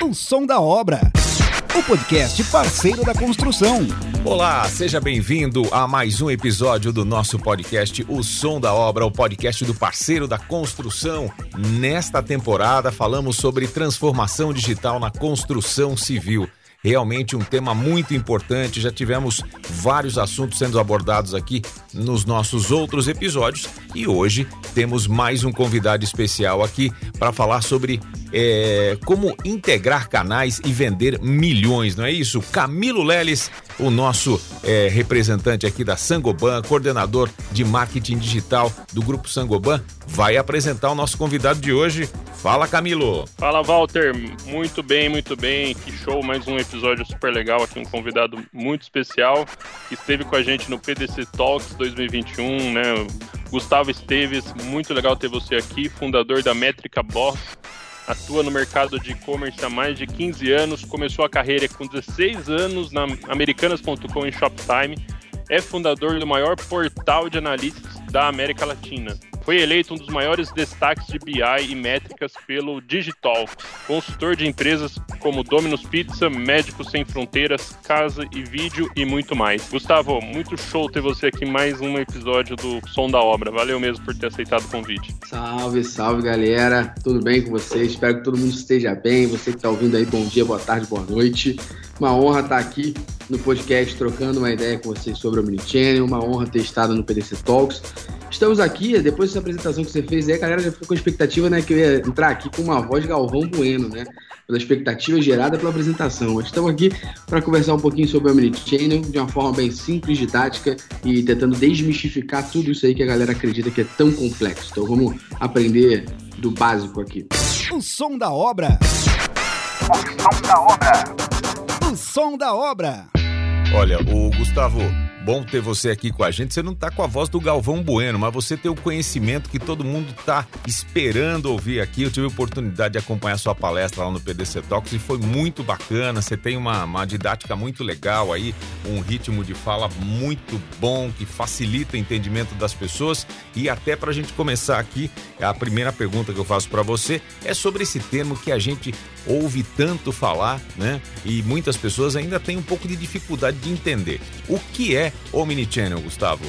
O Som da Obra. O podcast parceiro da construção. Olá, seja bem-vindo a mais um episódio do nosso podcast O Som da Obra, o podcast do parceiro da construção. Nesta temporada falamos sobre transformação digital na construção civil realmente um tema muito importante. Já tivemos vários assuntos sendo abordados aqui nos nossos outros episódios e hoje temos mais um convidado especial aqui para falar sobre é, como integrar canais e vender milhões, não é isso? Camilo Leles, o nosso é, representante aqui da Sangoban, coordenador de marketing digital do Grupo Sangoban, vai apresentar o nosso convidado de hoje. Fala, Camilo. Fala, Walter. Muito bem, muito bem. Que show, mais um episódio super legal aqui, um convidado muito especial que esteve com a gente no PDC Talks 2021, né? Gustavo Esteves, muito legal ter você aqui, fundador da Métrica Boss atua no mercado de e-commerce há mais de 15 anos, começou a carreira com 16 anos na Americanas.com em Shoptime, é fundador do maior portal de analytics da América Latina. Foi eleito um dos maiores destaques de BI e métricas pelo Digital, consultor de empresas como Domino's Pizza, Médicos Sem Fronteiras, Casa e Vídeo e muito mais. Gustavo, muito show ter você aqui mais um episódio do Som da Obra. Valeu mesmo por ter aceitado o convite. Salve, salve galera, tudo bem com vocês? Espero que todo mundo esteja bem. Você que está ouvindo aí, bom dia, boa tarde, boa noite. Uma honra estar aqui no podcast trocando uma ideia com vocês sobre o Omnichannel, uma honra ter estado no PDC Talks. Estamos aqui, depois dessa apresentação que você fez aí, a galera já ficou com a expectativa, né, que eu ia entrar aqui com uma voz Galvão Bueno, né, pela expectativa gerada pela apresentação. Mas estamos aqui para conversar um pouquinho sobre o Omnichannel de uma forma bem simples, didática e tentando desmistificar tudo isso aí que a galera acredita que é tão complexo. Então vamos aprender do básico aqui. O som da obra. O som da obra. O som da obra. Olha, o Gustavo, bom ter você aqui com a gente. Você não tá com a voz do Galvão Bueno, mas você tem o conhecimento que todo mundo tá esperando ouvir aqui. Eu tive a oportunidade de acompanhar sua palestra lá no PDC Talks e foi muito bacana. Você tem uma, uma didática muito legal aí, um ritmo de fala muito bom que facilita o entendimento das pessoas. E até para a gente começar aqui, a primeira pergunta que eu faço para você é sobre esse termo que a gente ouve tanto falar, né? E muitas pessoas ainda têm um pouco de dificuldade de entender. O que é Omnichannel, Gustavo?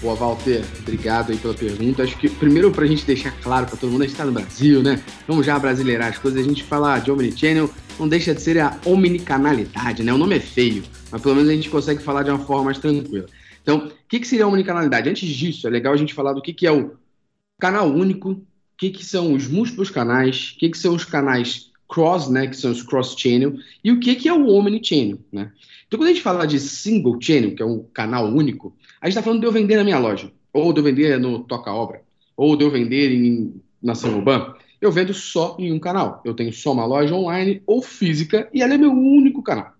Boa, Walter, obrigado aí pela pergunta. Acho que primeiro para a gente deixar claro para todo mundo, a gente está no Brasil, né? Vamos já brasileirar as coisas, a gente fala de Omnichannel, não deixa de ser a omnicanalidade, né? O nome é feio, mas pelo menos a gente consegue falar de uma forma mais tranquila. Então, o que, que seria a omnicanalidade? Antes disso, é legal a gente falar do que, que é o canal único, o que, que são os múltiplos canais, o que, que são os canais cross, né, que são os cross-channel, e o que, que é o omni-channel, né? Então, quando a gente fala de single channel, que é um canal único, a gente está falando de eu vender na minha loja, ou de eu vender no Toca Obra, ou de eu vender em, na Sanoban. Eu vendo só em um canal. Eu tenho só uma loja online ou física, e ela é meu único canal.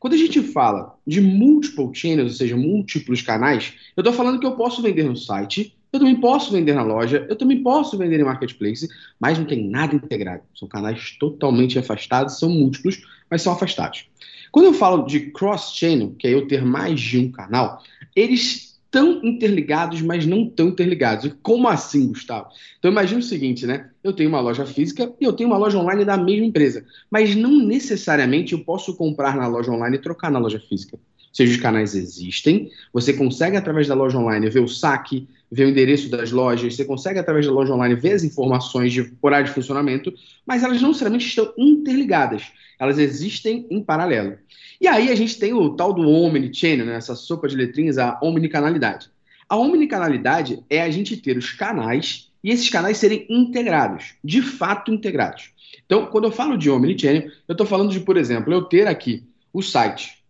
Quando a gente fala de multiple channels, ou seja, múltiplos canais, eu estou falando que eu posso vender no site, eu também posso vender na loja, eu também posso vender em marketplace, mas não tem nada integrado. São canais totalmente afastados, são múltiplos, mas são afastados. Quando eu falo de cross-channel, que é eu ter mais de um canal, eles estão interligados, mas não tão interligados. Como assim, Gustavo? Então imagine o seguinte, né? Eu tenho uma loja física e eu tenho uma loja online da mesma empresa, mas não necessariamente eu posso comprar na loja online e trocar na loja física. Os canais existem, você consegue através da loja online ver o saque, ver o endereço das lojas, você consegue através da loja online ver as informações de horário de funcionamento, mas elas não necessariamente estão interligadas, elas existem em paralelo. E aí a gente tem o tal do omnichannel, né, essa sopa de letrinhas, a omnicanalidade. A omnicanalidade é a gente ter os canais e esses canais serem integrados, de fato integrados. Então, quando eu falo de omnichannel, eu estou falando de, por exemplo, eu ter aqui o site,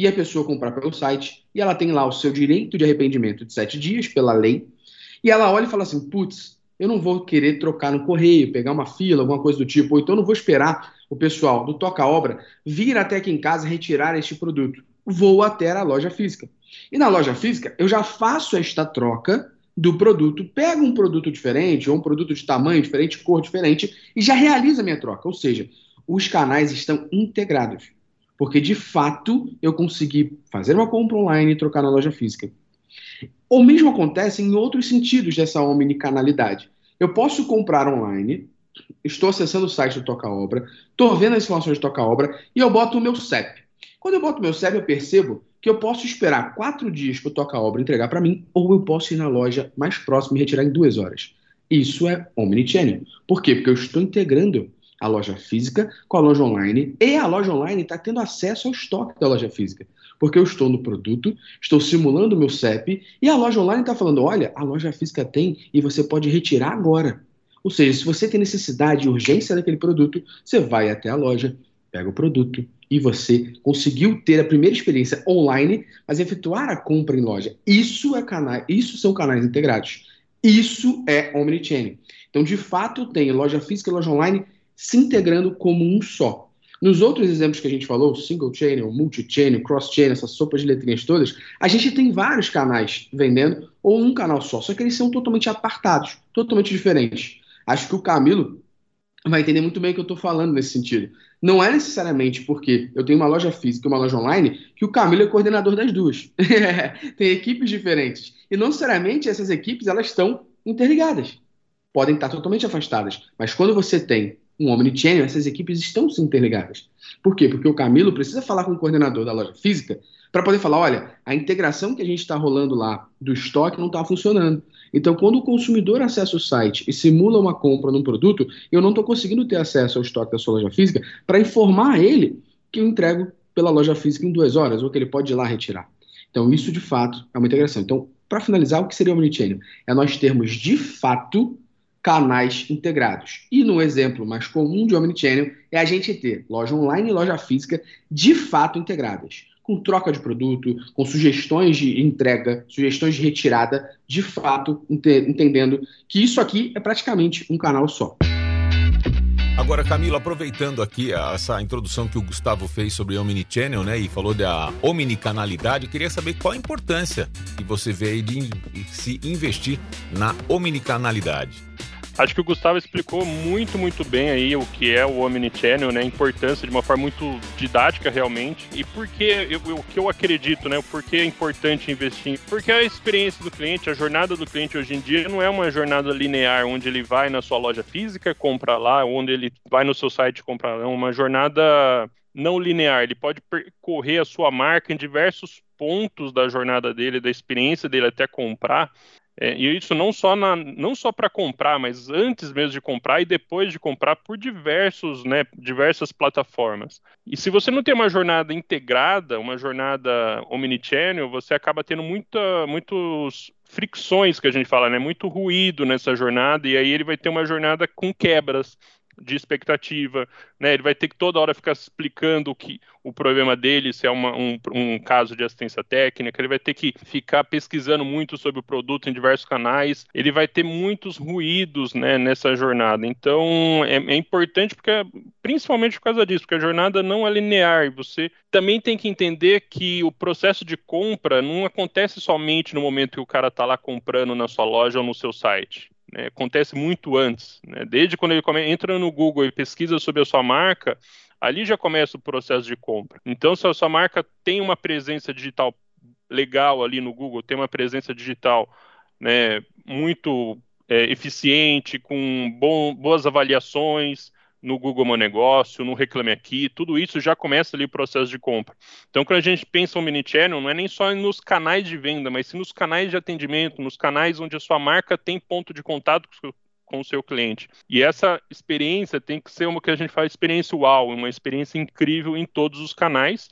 e a pessoa comprar pelo site, e ela tem lá o seu direito de arrependimento de sete dias pela lei, e ela olha e fala assim: putz, eu não vou querer trocar no correio, pegar uma fila, alguma coisa do tipo, ou então não vou esperar o pessoal do Toca Obra vir até aqui em casa retirar este produto. Vou até a loja física. E na loja física, eu já faço esta troca do produto, pego um produto diferente, ou um produto de tamanho diferente, cor diferente, e já realizo a minha troca. Ou seja, os canais estão integrados porque de fato eu consegui fazer uma compra online e trocar na loja física. O mesmo acontece em outros sentidos dessa omnicanalidade. Eu posso comprar online, estou acessando o site do Toca Obra, estou vendo as informações do Toca Obra e eu boto o meu CEP. Quando eu boto o meu CEP, eu percebo que eu posso esperar quatro dias para o Toca Obra entregar para mim, ou eu posso ir na loja mais próxima e retirar em duas horas. Isso é omnichannel. Por quê? Porque eu estou integrando a loja física com a loja online e a loja online está tendo acesso ao estoque da loja física. Porque eu estou no produto, estou simulando o meu CEP e a loja online está falando: olha, a loja física tem e você pode retirar agora. Ou seja, se você tem necessidade e urgência daquele produto, você vai até a loja, pega o produto e você conseguiu ter a primeira experiência online, mas efetuar a compra em loja. Isso é canal, isso são canais integrados. Isso é omnichannel. Então, de fato, tem loja física e loja online se integrando como um só. Nos outros exemplos que a gente falou, single channel, multi-channel, cross-channel, essas sopas de letrinhas todas, a gente tem vários canais vendendo ou um canal só, só que eles são totalmente apartados, totalmente diferentes. Acho que o Camilo vai entender muito bem o que eu estou falando nesse sentido. Não é necessariamente porque eu tenho uma loja física e uma loja online que o Camilo é coordenador das duas. tem equipes diferentes. E não necessariamente essas equipes elas estão interligadas. Podem estar totalmente afastadas. Mas quando você tem um omnichannel, essas equipes estão se interligadas. Por quê? Porque o Camilo precisa falar com o coordenador da loja física para poder falar, olha, a integração que a gente está rolando lá do estoque não está funcionando. Então, quando o consumidor acessa o site e simula uma compra num produto, eu não estou conseguindo ter acesso ao estoque da sua loja física para informar ele que eu entrego pela loja física em duas horas ou que ele pode ir lá retirar. Então, isso de fato é uma integração. Então, para finalizar, o que seria o Omnichannel? É nós termos de fato canais integrados. E no exemplo mais comum de Omnichannel é a gente ter loja online e loja física de fato integradas, com troca de produto, com sugestões de entrega, sugestões de retirada, de fato ent entendendo que isso aqui é praticamente um canal só. Agora, Camilo, aproveitando aqui essa introdução que o Gustavo fez sobre Omnichannel, né, e falou da omnicanalidade, eu queria saber qual a importância que você vê aí de se investir na omnicanalidade. Acho que o Gustavo explicou muito, muito bem aí o que é o Omnichannel, né? A importância de uma forma muito didática realmente. E por que o que eu acredito, né? Por que é importante investir? Porque a experiência do cliente, a jornada do cliente hoje em dia não é uma jornada linear, onde ele vai na sua loja física, compra lá, onde ele vai no seu site comprar lá. É uma jornada não linear. Ele pode percorrer a sua marca em diversos pontos da jornada dele, da experiência dele até comprar. É, e isso não só, na, não só para comprar, mas antes mesmo de comprar e depois de comprar por diversos, né, diversas plataformas. E se você não tem uma jornada integrada, uma jornada omnichannel, você acaba tendo muita, muitos fricções que a gente fala, né, muito ruído nessa jornada e aí ele vai ter uma jornada com quebras de expectativa, né? Ele vai ter que toda hora ficar explicando o que o problema dele, se é uma, um, um caso de assistência técnica, ele vai ter que ficar pesquisando muito sobre o produto em diversos canais, ele vai ter muitos ruídos, né, nessa jornada. Então é, é importante porque principalmente por causa disso, porque a jornada não é linear. Você também tem que entender que o processo de compra não acontece somente no momento que o cara está lá comprando na sua loja ou no seu site né, acontece muito antes. Né? Desde quando ele come, entra no Google e pesquisa sobre a sua marca, ali já começa o processo de compra. Então, se a sua marca tem uma presença digital legal ali no Google, tem uma presença digital né, muito é, eficiente, com bom, boas avaliações, no Google Meu Negócio, no Reclame Aqui, tudo isso já começa ali o processo de compra. Então, quando a gente pensa um mini channel, não é nem só nos canais de venda, mas sim nos canais de atendimento, nos canais onde a sua marca tem ponto de contato com o seu cliente. E essa experiência tem que ser uma que a gente fala experiência uau, uma experiência incrível em todos os canais,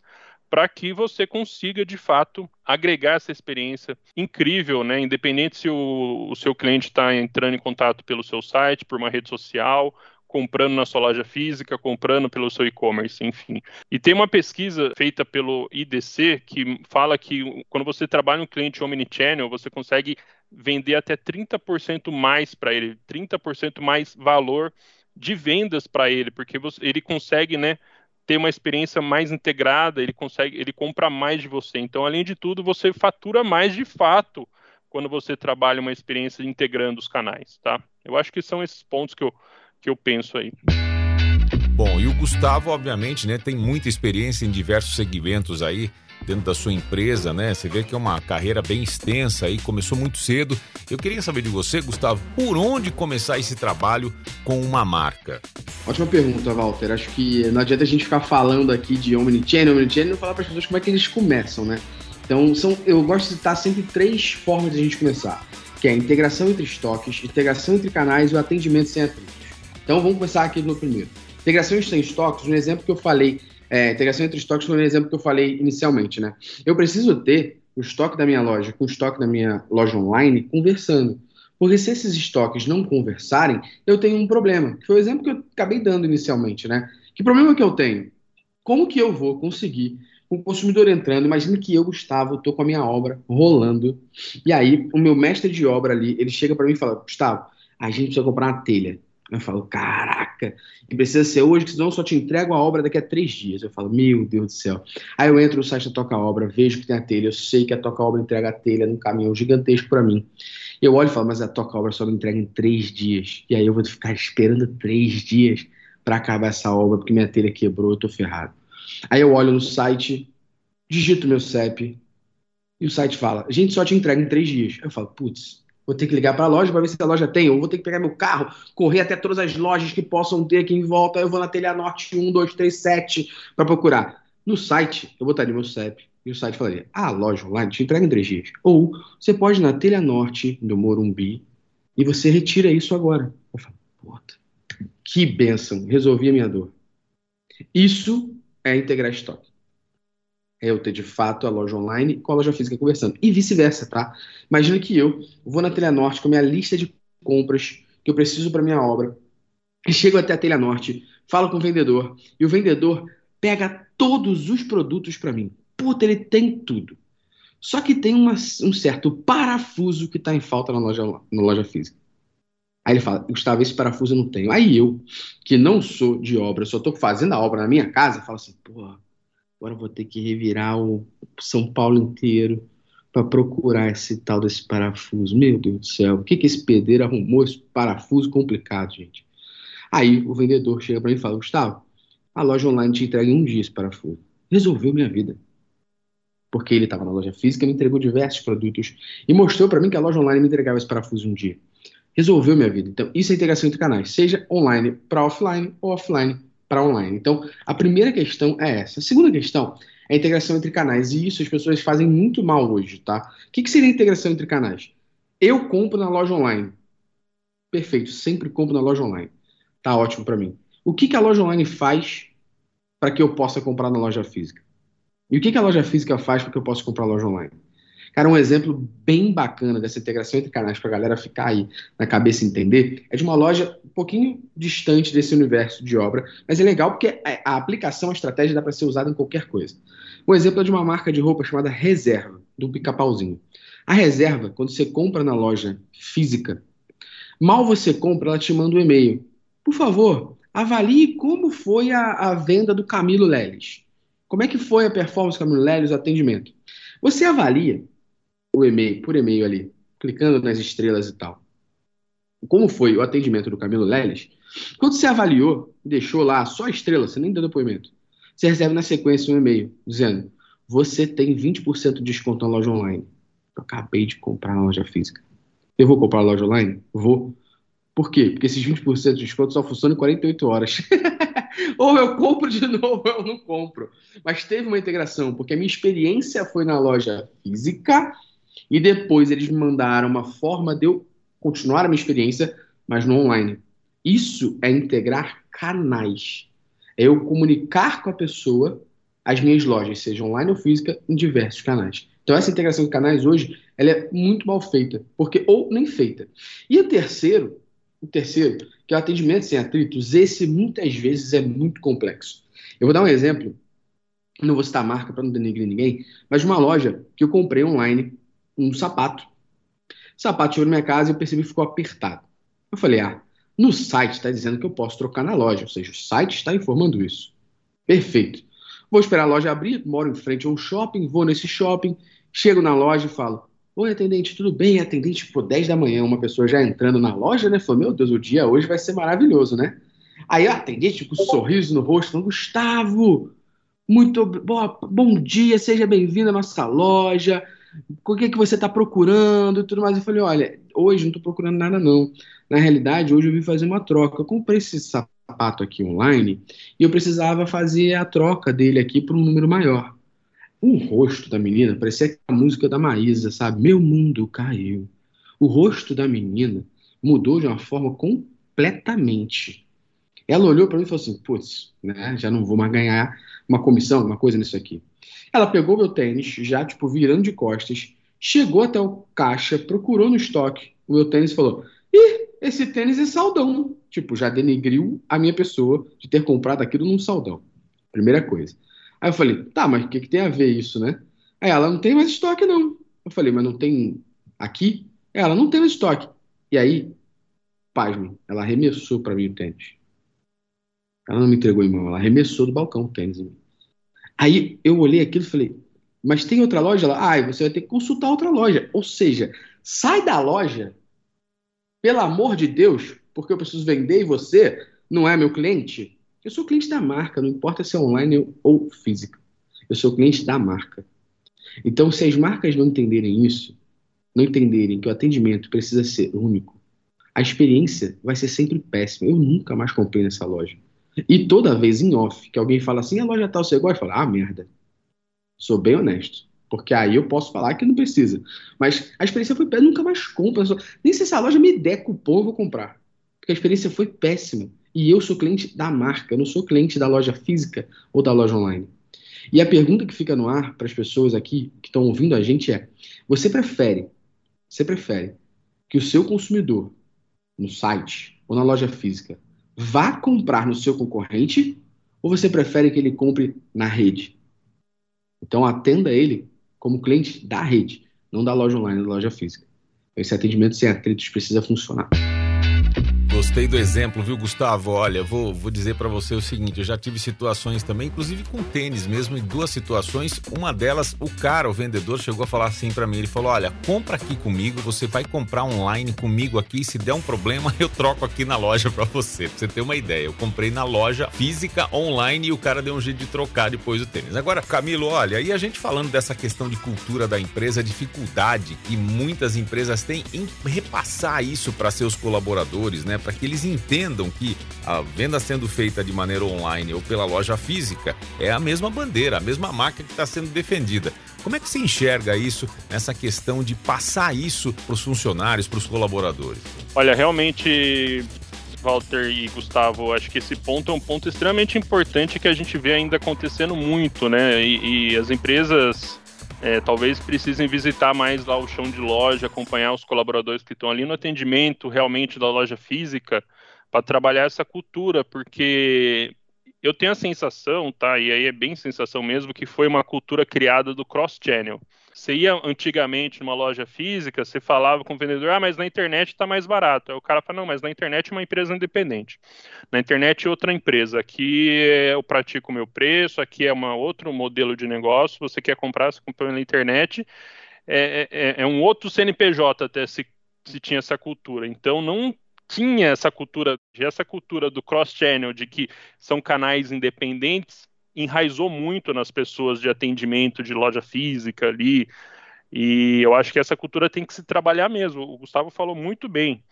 para que você consiga de fato agregar essa experiência incrível, né? Independente se o, o seu cliente está entrando em contato pelo seu site, por uma rede social comprando na sua loja física, comprando pelo seu e-commerce, enfim. E tem uma pesquisa feita pelo IDC que fala que quando você trabalha um cliente omnichannel, você consegue vender até 30% mais para ele, 30% mais valor de vendas para ele, porque você, ele consegue, né, ter uma experiência mais integrada, ele consegue, ele compra mais de você. Então, além de tudo, você fatura mais de fato quando você trabalha uma experiência integrando os canais, tá? Eu acho que são esses pontos que eu que eu penso aí. Bom, e o Gustavo, obviamente, né, tem muita experiência em diversos segmentos aí dentro da sua empresa, né? Você vê que é uma carreira bem extensa aí, começou muito cedo. Eu queria saber de você, Gustavo, por onde começar esse trabalho com uma marca? Ótima pergunta, Walter. Acho que não adianta a gente ficar falando aqui de Omnichannel, Omnichannel e não falar para as pessoas como é que eles começam, né? Então, são, eu gosto de citar sempre três formas de a gente começar, que é a integração entre estoques, integração entre canais e o atendimento sem atritos. Então, vamos começar aqui no primeiro. Integração entre estoques, um exemplo que eu falei, é, integração entre estoques foi um exemplo que eu falei inicialmente, né? Eu preciso ter o estoque da minha loja com o estoque da minha loja online conversando. Porque se esses estoques não conversarem, eu tenho um problema. Que foi o exemplo que eu acabei dando inicialmente, né? Que problema que eu tenho? Como que eu vou conseguir o consumidor entrando, imagina que eu, Gustavo, estou com a minha obra rolando, e aí o meu mestre de obra ali, ele chega para mim e fala, Gustavo, a gente precisa comprar uma telha. Eu falo, caraca, precisa ser hoje, que senão eu só te entrego a obra daqui a três dias. Eu falo, meu Deus do céu. Aí eu entro no site da Toca Obra, vejo que tem a telha, eu sei que a Toca Obra entrega a telha num caminhão gigantesco para mim. Eu olho e falo, mas a Toca Obra só me entrega em três dias. E aí eu vou ficar esperando três dias para acabar essa obra, porque minha telha quebrou, eu tô ferrado. Aí eu olho no site, digito meu CEP, e o site fala: a gente só te entrega em três dias. Eu falo: putz, vou ter que ligar para a loja para ver se a loja tem, ou vou ter que pegar meu carro, correr até todas as lojas que possam ter aqui em volta. Eu vou na Telha Norte 1, 2, 3, 7 para procurar. No site, eu botaria meu CEP e o site falaria: ah, loja online te entrega em três dias. Ou você pode ir na Telha Norte do Morumbi e você retira isso agora. Eu falo: puta, que benção, resolvi a minha dor. Isso é integrar estoque. É eu ter de fato a loja online com a loja física conversando. E vice-versa, tá? Imagina que eu vou na Telha Norte com a minha lista de compras que eu preciso para minha obra. E chego até a Telha Norte, falo com o vendedor, e o vendedor pega todos os produtos para mim. Puta, ele tem tudo. Só que tem uma, um certo parafuso que está em falta na loja, na loja física. Aí ele fala, Gustavo, esse parafuso eu não tenho. Aí eu, que não sou de obra, só estou fazendo a obra na minha casa, falo assim, porra, agora vou ter que revirar o São Paulo inteiro para procurar esse tal desse parafuso. Meu Deus do céu, o que, que esse pedreiro arrumou esse parafuso complicado, gente? Aí o vendedor chega para mim e fala, Gustavo, a loja online te entrega em um dia esse parafuso. Resolveu minha vida. Porque ele estava na loja física, me entregou diversos produtos e mostrou para mim que a loja online me entregava esse parafuso um dia resolveu minha vida. Então, isso é integração entre canais, seja online para offline ou offline para online. Então, a primeira questão é essa. A segunda questão é a integração entre canais, e isso as pessoas fazem muito mal hoje, tá? O que, que seria integração entre canais? Eu compro na loja online. Perfeito, sempre compro na loja online. Tá ótimo para mim. O que, que a loja online faz para que eu possa comprar na loja física? E o que, que a loja física faz para que eu possa comprar na loja online? Cara, um exemplo bem bacana dessa integração entre canais para a galera ficar aí na cabeça e entender é de uma loja um pouquinho distante desse universo de obra, mas é legal porque a aplicação, a estratégia dá para ser usada em qualquer coisa. Um exemplo é de uma marca de roupa chamada Reserva, do pica-pauzinho. A reserva, quando você compra na loja física, mal você compra, ela te manda um e-mail. Por favor, avalie como foi a, a venda do Camilo Leles. Como é que foi a performance do Camilo Leles, o atendimento? Você avalia o e-mail, por e-mail ali, clicando nas estrelas e tal. Como foi o atendimento do Camilo Leles? Quando você avaliou, deixou lá só estrela, você nem deu depoimento. Você recebe na sequência um e-mail dizendo: você tem 20% de desconto na loja online. Eu acabei de comprar na loja física. Eu vou comprar na loja online? Vou. Por quê? Porque esses 20% de desconto só funcionam em 48 horas. ou eu compro de novo, ou eu não compro. Mas teve uma integração, porque a minha experiência foi na loja física e depois eles me mandaram uma forma de eu continuar a minha experiência, mas no online. Isso é integrar canais. É eu comunicar com a pessoa as minhas lojas, seja online ou física, em diversos canais. Então essa integração de canais hoje, ela é muito mal feita, porque ou nem feita. E o terceiro, o terceiro, que é o atendimento sem atritos, esse muitas vezes é muito complexo. Eu vou dar um exemplo, não vou citar a marca para não denegrir ninguém, mas uma loja que eu comprei online um sapato. O sapato chegou na minha casa e eu percebi que ficou apertado. Eu falei, ah, no site está dizendo que eu posso trocar na loja, ou seja, o site está informando isso. Perfeito. Vou esperar a loja abrir, moro em frente a um shopping, vou nesse shopping, chego na loja e falo, Oi, atendente, tudo bem? Atendente, tipo, 10 da manhã, uma pessoa já entrando na loja, né? Falou, meu Deus, o dia hoje vai ser maravilhoso, né? Aí a atendente, com um sorriso no rosto, falou, Gustavo, muito bom, bom dia, seja bem-vindo à nossa loja. O que, é que você está procurando e tudo mais. Eu falei, olha, hoje não estou procurando nada, não. Na realidade, hoje eu vim fazer uma troca. Eu comprei esse sapato aqui online e eu precisava fazer a troca dele aqui para um número maior. O rosto da menina parecia a música da Maísa, sabe? Meu mundo caiu. O rosto da menina mudou de uma forma completamente. Ela olhou para mim e falou assim: putz, né, já não vou mais ganhar uma comissão, uma coisa nisso aqui. Ela pegou meu tênis, já tipo virando de costas, chegou até o caixa, procurou no estoque o meu tênis e falou: ih, esse tênis é saldão. Tipo, já denegriu a minha pessoa de ter comprado aquilo num saldão. Primeira coisa. Aí eu falei: tá, mas o que, que tem a ver isso, né? Aí ela: não tem mais estoque não. Eu falei: mas não tem aqui? Ela: não tem mais estoque. E aí, pasme, ela arremessou para mim o tênis. Ela não me entregou em mão, ela arremessou do balcão o tênis em mim. Aí eu olhei aquilo e falei, mas tem outra loja lá? Ah, você vai ter que consultar outra loja. Ou seja, sai da loja, pelo amor de Deus, porque eu preciso vender e você não é meu cliente. Eu sou cliente da marca, não importa se é online ou física. Eu sou cliente da marca. Então, se as marcas não entenderem isso, não entenderem que o atendimento precisa ser único, a experiência vai ser sempre péssima. Eu nunca mais comprei nessa loja. E toda vez em off que alguém fala assim, a loja tal você gosta, eu falo, ah, merda. Sou bem honesto. Porque aí eu posso falar que não precisa. Mas a experiência foi péssima, nunca mais compro. Nem se essa loja me der cupom, eu vou comprar. Porque a experiência foi péssima. E eu sou cliente da marca, eu não sou cliente da loja física ou da loja online. E a pergunta que fica no ar para as pessoas aqui que estão ouvindo a gente é: você prefere, você prefere que o seu consumidor no site ou na loja física vá comprar no seu concorrente ou você prefere que ele compre na rede? Então atenda ele como cliente da rede, não da loja online, da loja física. Esse atendimento sem atritos precisa funcionar. Gostei do exemplo, viu, Gustavo? Olha, vou, vou dizer para você o seguinte: eu já tive situações também, inclusive com tênis mesmo, em duas situações. Uma delas, o cara, o vendedor, chegou a falar assim para mim: ele falou, olha, compra aqui comigo, você vai comprar online comigo aqui. Se der um problema, eu troco aqui na loja para você. Pra você ter uma ideia, eu comprei na loja física online e o cara deu um jeito de trocar depois o tênis. Agora, Camilo, olha, e a gente falando dessa questão de cultura da empresa, dificuldade que muitas empresas têm em repassar isso para seus colaboradores, né? Para que eles entendam que a venda sendo feita de maneira online ou pela loja física é a mesma bandeira, a mesma marca que está sendo defendida. Como é que você enxerga isso nessa questão de passar isso para os funcionários, para os colaboradores? Olha, realmente Walter e Gustavo, acho que esse ponto é um ponto extremamente importante que a gente vê ainda acontecendo muito, né? E, e as empresas é, talvez precisem visitar mais lá o chão de loja, acompanhar os colaboradores que estão ali no atendimento realmente da loja física para trabalhar essa cultura, porque eu tenho a sensação, tá? E aí é bem sensação mesmo, que foi uma cultura criada do cross-channel. Você ia antigamente numa loja física, você falava com o vendedor, ah, mas na internet está mais barato. Aí o cara fala, não, mas na internet é uma empresa independente. Na internet é outra empresa. Aqui eu pratico o meu preço, aqui é um outro modelo de negócio. Você quer comprar, você compra na internet. É, é, é um outro CNPJ até se, se tinha essa cultura. Então não tinha essa cultura, essa cultura do cross-channel, de que são canais independentes, enraizou muito nas pessoas de atendimento de loja física ali. E eu acho que essa cultura tem que se trabalhar mesmo. O Gustavo falou muito bem.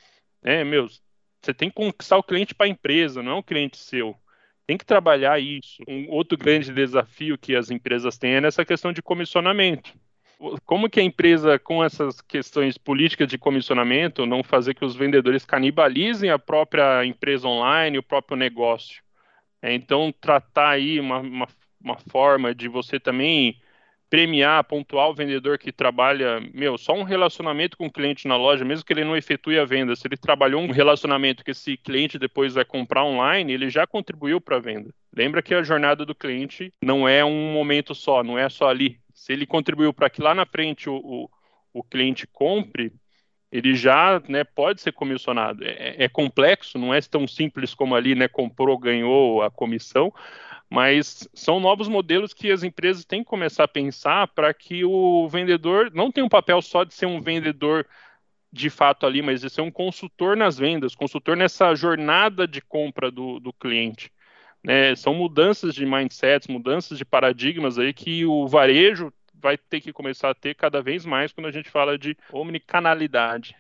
Né, meus, você tem que conquistar o cliente para a empresa, não é um cliente seu. Tem que trabalhar isso. Um outro grande desafio que as empresas têm é nessa questão de comissionamento como que a empresa, com essas questões políticas de comissionamento, não fazer que os vendedores canibalizem a própria empresa online, o próprio negócio? É, então, tratar aí uma, uma, uma, forma de você também premiar, pontuar o vendedor que trabalha, meu, só um relacionamento com o cliente na loja, mesmo que ele não efetue a venda, se ele trabalhou um relacionamento que esse cliente depois vai comprar online, ele já contribuiu para a venda. Lembra que a jornada do cliente não é um momento só, não é só ali, se ele contribuiu para que lá na frente o, o, o, cliente compre, ele já né, pode ser comissionado. É, é, complexo, não é tão simples como ali, né, comprou, ganhou a comissão, mas são novos modelos que as empresas têm que começar a pensar para que o vendedor não tenha um papel só de ser um vendedor de fato ali, mas de ser um consultor nas vendas, consultor nessa jornada de compra do, do cliente. né, são mudanças de mindsets, mudanças de paradigmas aí que o varejo vai ter que começar a ter cada vez mais quando a gente fala de omnicanalidade.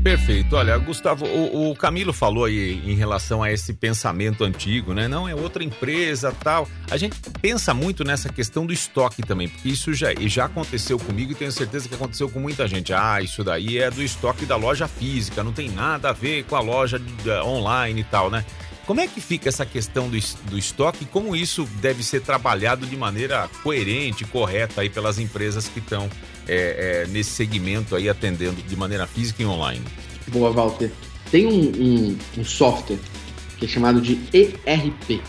Perfeito. Olha, Gustavo, o, o, Camilo falou aí em relação a esse pensamento antigo, né? Não é outra empresa, tal. A gente pensa muito nessa questão do estoque também, porque isso já, já aconteceu comigo e tenho certeza que aconteceu com muita gente. Ah, isso daí é do estoque da loja física, não tem nada a ver com a loja de, online e tal, né? Como é que fica essa questão do, do estoque e como isso deve ser trabalhado de maneira coerente, correta aí pelas empresas que estão é, é, nesse segmento aí atendendo de maneira física e online? Boa, Walter. Tem um, um, um software que é chamado de ERP,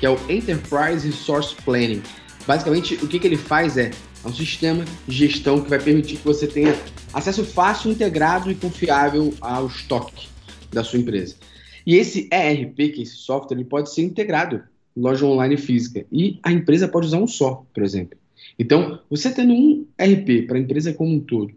que é o Enterprise Resource Planning. Basicamente, o que, que ele faz é, é um sistema de gestão que vai permitir que você tenha acesso fácil, integrado e confiável ao estoque da sua empresa. E esse ERP, que é esse software, ele pode ser integrado em loja online física. E a empresa pode usar um só, por exemplo. Então, você tendo um RP para a empresa como um todo,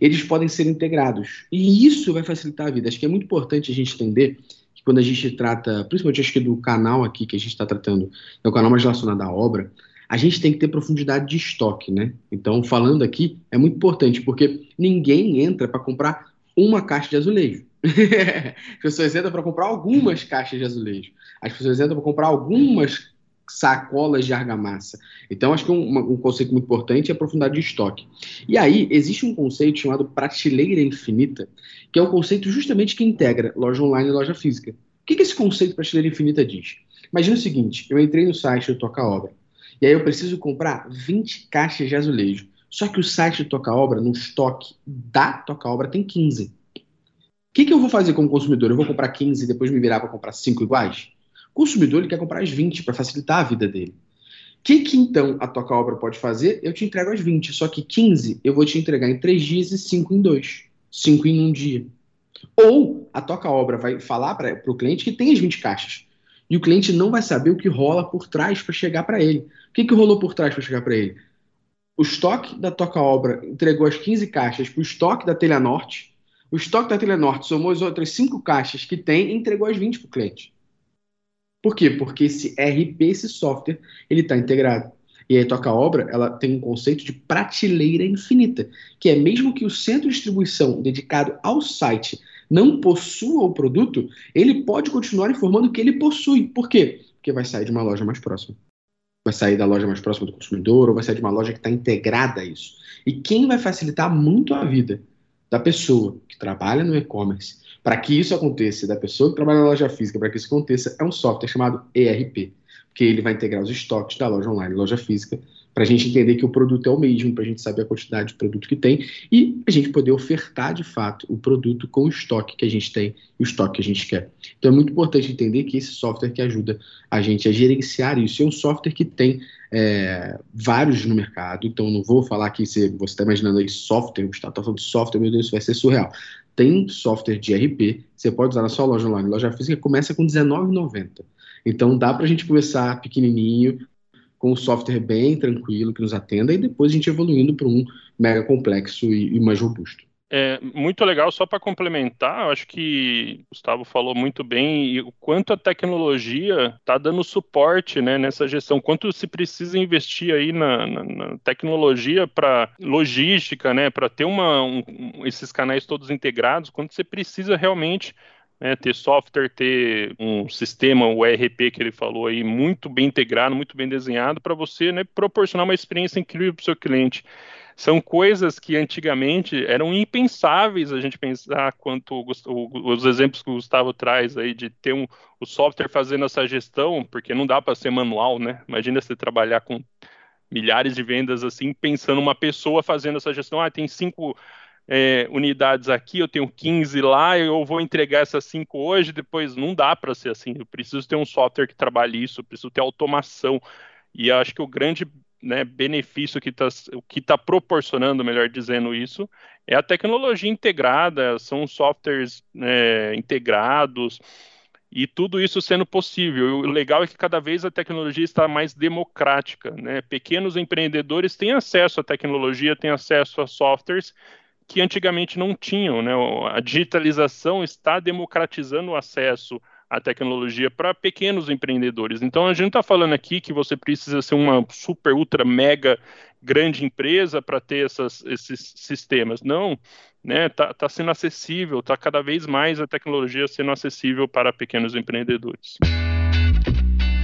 eles podem ser integrados. E isso vai facilitar a vida. Acho que é muito importante a gente entender que quando a gente trata, principalmente acho que do canal aqui que a gente está tratando, é o canal mais relacionado à obra, a gente tem que ter profundidade de estoque, né? Então, falando aqui, é muito importante, porque ninguém entra para comprar uma caixa de azulejo. As pessoas entram para comprar algumas caixas de azulejo. As pessoas entram para comprar algumas sacolas de argamassa. Então, acho que um, um, conceito muito importante é a profundidade de estoque. E aí, existe um conceito chamado prateleira infinita, que é um conceito justamente que integra loja online e loja física. O que, que esse conceito prateleira infinita diz? Imagina o seguinte, eu entrei no site do Toca Obra, e aí eu preciso comprar 20 caixas de azulejo. Só que o site do Toca Obra, no estoque da Toca Obra, tem 15. Que, que eu vou fazer como consumidor? Eu vou comprar 15 e depois me virar para comprar 5 iguais? O consumidor ele quer comprar as 20 para facilitar a vida dele. O que, que então a tua obra pode fazer? Eu te entrego as 20, só que 15 eu vou te entregar em 3 dias e 5 em 2. 5 em um dia. Ou a tua obra vai falar para o cliente que tem as 20 caixas. E o cliente não vai saber o que rola por trás para chegar para ele. O que, que rolou por trás para chegar para ele? O estoque da Toca Obra entregou as 15 caixas para o estoque da Telha Norte. O estoque da Telha Norte somou as outras 5 caixas que tem e entregou as 20 para o cliente. Por quê? Porque esse RP, esse software, ele está integrado. E aí Toca Obra, ela tem um conceito de prateleira infinita, que é mesmo que o centro de distribuição dedicado ao site não possua o produto, ele pode continuar informando que ele possui. Por quê? Porque vai sair de uma loja mais próxima. Vai sair da loja mais próxima do consumidor, ou vai sair de uma loja que está integrada a isso. E quem vai facilitar muito a vida da pessoa que trabalha no e-commerce. Para que isso aconteça, da pessoa que trabalha na loja física, para que isso aconteça, é um software chamado ERP, que ele vai integrar os estoques da loja online e loja física, para a gente entender que o produto é o mesmo, para a gente saber a quantidade de produto que tem e a gente poder ofertar de fato o produto com o estoque que a gente tem e o estoque que a gente quer. Então é muito importante entender que esse software que ajuda a gente a gerenciar isso é um software que tem é, vários no mercado, então não vou falar que você está imaginando aí software, o está falando de software, meu Deus, isso vai ser surreal tem software de RP, você pode usar na sua loja online. Loja física começa com R$19,90. Então dá para a gente começar pequenininho, com um software bem tranquilo que nos atenda e depois a gente evoluindo para um mega complexo e, e mais robusto. É muito legal, só para complementar, eu acho que o Gustavo falou muito bem o quanto a tecnologia está dando suporte né, nessa gestão, quanto se precisa investir aí na, na, na tecnologia para logística, né, para ter uma, um, esses canais todos integrados, quanto você precisa realmente né, ter software, ter um sistema, o ERP que ele falou aí, muito bem integrado, muito bem desenhado para você né, proporcionar uma experiência incrível para o seu cliente. São coisas que antigamente eram impensáveis a gente pensar quanto os exemplos que o Gustavo traz aí de ter um, o software fazendo essa gestão, porque não dá para ser manual, né? Imagina você trabalhar com milhares de vendas assim, pensando uma pessoa fazendo essa gestão, ah, tem cinco é, unidades aqui, eu tenho 15 lá, eu vou entregar essas cinco hoje, depois não dá para ser assim. Eu preciso ter um software que trabalhe isso, eu preciso ter automação. E acho que o grande né, benefício que está tá proporcionando, melhor dizendo isso, é a tecnologia integrada, são softwares é, integrados e tudo isso sendo possível. O legal é que cada vez a tecnologia está mais democrática. Né? Pequenos empreendedores têm acesso à tecnologia, têm acesso a softwares que antigamente não tinham. Né? A digitalização está democratizando o acesso a tecnologia para pequenos empreendedores. Então a gente está falando aqui que você precisa ser uma super, ultra, mega grande empresa para ter essas, esses sistemas. Não, né? Tá, tá sendo acessível, tá cada vez mais a tecnologia sendo acessível para pequenos empreendedores.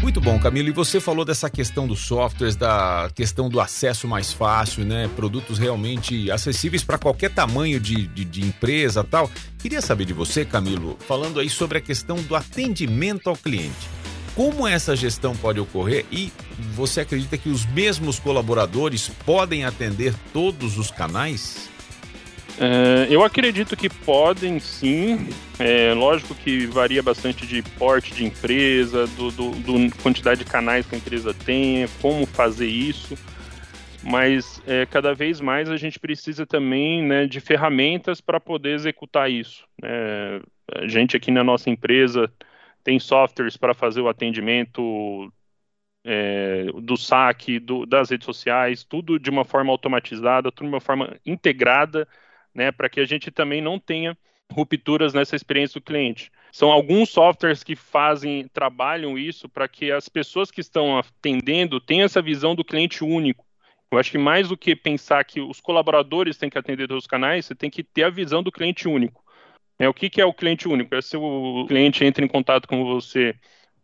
Muito bom, Camilo. E você falou dessa questão dos softwares, da questão do acesso mais fácil, né? Produtos realmente acessíveis para qualquer tamanho de, de, de, empresa tal. Queria saber de você, Camilo, falando aí sobre a questão do atendimento ao cliente. Como essa gestão pode ocorrer e você acredita que os mesmos colaboradores podem atender todos os canais? É, eu acredito que podem sim. É, lógico que varia bastante de porte de empresa, do, do, do, quantidade de canais que a empresa tem, como fazer isso. Mas é, cada vez mais a gente precisa também né, de ferramentas para poder executar isso. Né? A gente aqui na nossa empresa tem softwares para fazer o atendimento é, do saque, do, das redes sociais, tudo de uma forma automatizada, tudo de uma forma integrada né, para que a gente também não tenha rupturas nessa experiência do cliente. São alguns softwares que fazem, trabalham isso para que as pessoas que estão atendendo tenham essa visão do cliente único. Eu acho que mais do que pensar que os colaboradores têm que atender todos os canais, você tem que ter a visão do cliente único. É, o que, que é o cliente único? É se o cliente entra em contato com você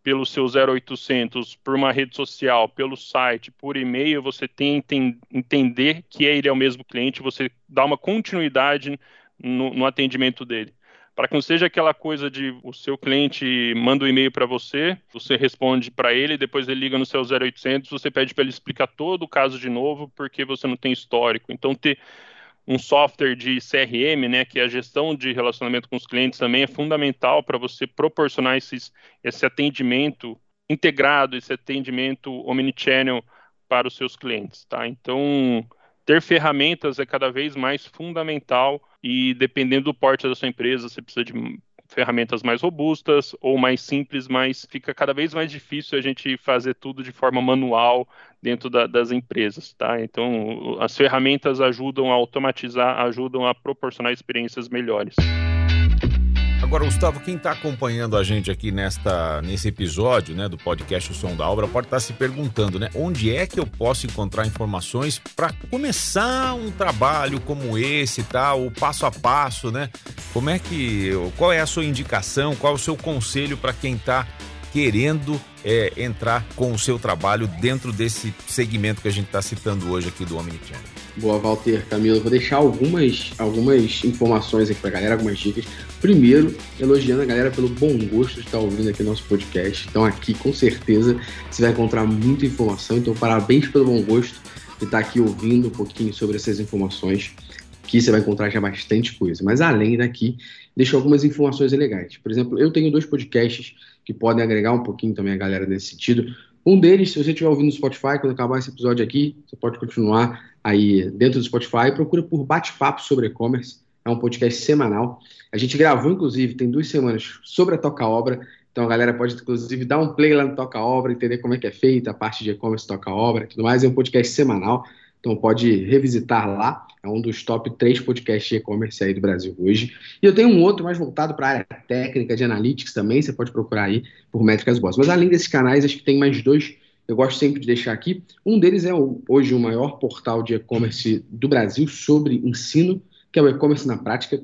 pelo seu 0800, por uma rede social, pelo site, por e-mail, você tem que entender que ele é o mesmo cliente, você dá uma continuidade no, no atendimento dele. Para que não seja aquela coisa de o seu cliente manda um e-mail para você, você responde para ele, depois ele liga no seu 0800, você pede para ele explicar todo o caso de novo, porque você não tem histórico. Então, ter um software de CRM, né, que a gestão de relacionamento com os clientes também é fundamental para você proporcionar esses, esse atendimento integrado, esse atendimento omnichannel para os seus clientes, tá? Então, ter ferramentas é cada vez mais fundamental e dependendo do porte da sua empresa, você precisa de ferramentas mais robustas ou mais simples, mas fica cada vez mais difícil a gente fazer tudo de forma manual dentro da, das empresas, tá? Então, as ferramentas ajudam a automatizar, ajudam a proporcionar experiências melhores. Agora, Gustavo, quem está acompanhando a gente aqui nesta, nesse episódio né, do podcast O Som da Obra pode estar tá se perguntando, né? Onde é que eu posso encontrar informações para começar um trabalho como esse, tá? O passo a passo, né? Como é que. Qual é a sua indicação? Qual é o seu conselho para quem está querendo é, entrar com o seu trabalho dentro desse segmento que a gente está citando hoje aqui do Omnichannel? Boa, Walter, Camilo. Vou deixar algumas, algumas informações aqui pra galera, algumas dicas. Primeiro, elogiando a galera pelo bom gosto de estar ouvindo aqui nosso podcast. Então, aqui, com certeza, você vai encontrar muita informação. Então, parabéns pelo bom gosto de estar aqui ouvindo um pouquinho sobre essas informações. Aqui você vai encontrar já bastante coisa. Mas, além daqui, deixo algumas informações legais. Por exemplo, eu tenho dois podcasts que podem agregar um pouquinho também a galera nesse sentido. Um deles, se você estiver ouvindo no Spotify, quando acabar esse episódio aqui, você pode continuar aí dentro do Spotify. Procura por Bate-Papo sobre E-Commerce. É um podcast semanal. A gente gravou, inclusive, tem duas semanas sobre a Toca Obra. Então a galera pode, inclusive, dar um play lá no Toca Obra, entender como é que é feita a parte de e-commerce Toca Obra e tudo mais. É um podcast semanal. Então pode revisitar lá. É um dos top três podcasts de e-commerce aí do Brasil hoje. E eu tenho um outro mais voltado para a área técnica de analytics também. Você pode procurar aí por Métricas Boss. Mas além desses canais, acho que tem mais dois. Eu gosto sempre de deixar aqui. Um deles é o, hoje o maior portal de e-commerce do Brasil sobre ensino, que é o e-commerce na prática.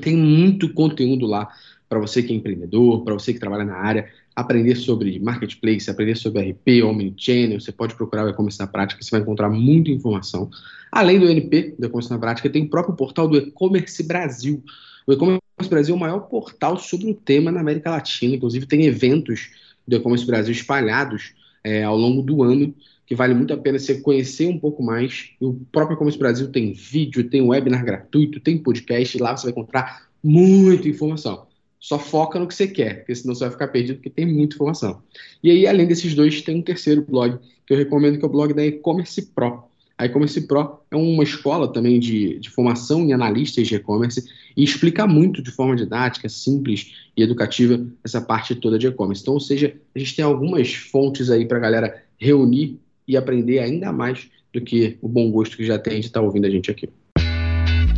Tem muito conteúdo lá para você que é empreendedor, para você que trabalha na área aprender sobre marketplace, aprender sobre RP, omnichannel, você pode procurar o e-commerce na prática, você vai encontrar muita informação. Além do NP, do e-commerce na prática, tem o próprio portal do e-commerce Brasil. O e-commerce Brasil é o maior portal sobre o tema na América Latina, inclusive tem eventos do e-commerce Brasil espalhados é, ao longo do ano, que vale muito a pena você conhecer um pouco mais. O próprio e-commerce Brasil tem vídeo, tem webinar gratuito, tem podcast, lá você vai encontrar muita informação. Só foca no que você quer, porque senão você vai ficar perdido, porque tem muita informação. E aí, além desses dois, tem um terceiro blog que eu recomendo, que é o blog da E-Commerce Pro. A E-Commerce Pro é uma escola também de, de formação em analistas de e-commerce e explica muito de forma didática, simples e educativa essa parte toda de e-commerce. Então, ou seja, a gente tem algumas fontes aí para a galera reunir e aprender ainda mais do que o bom gosto que já tem de estar tá ouvindo a gente aqui.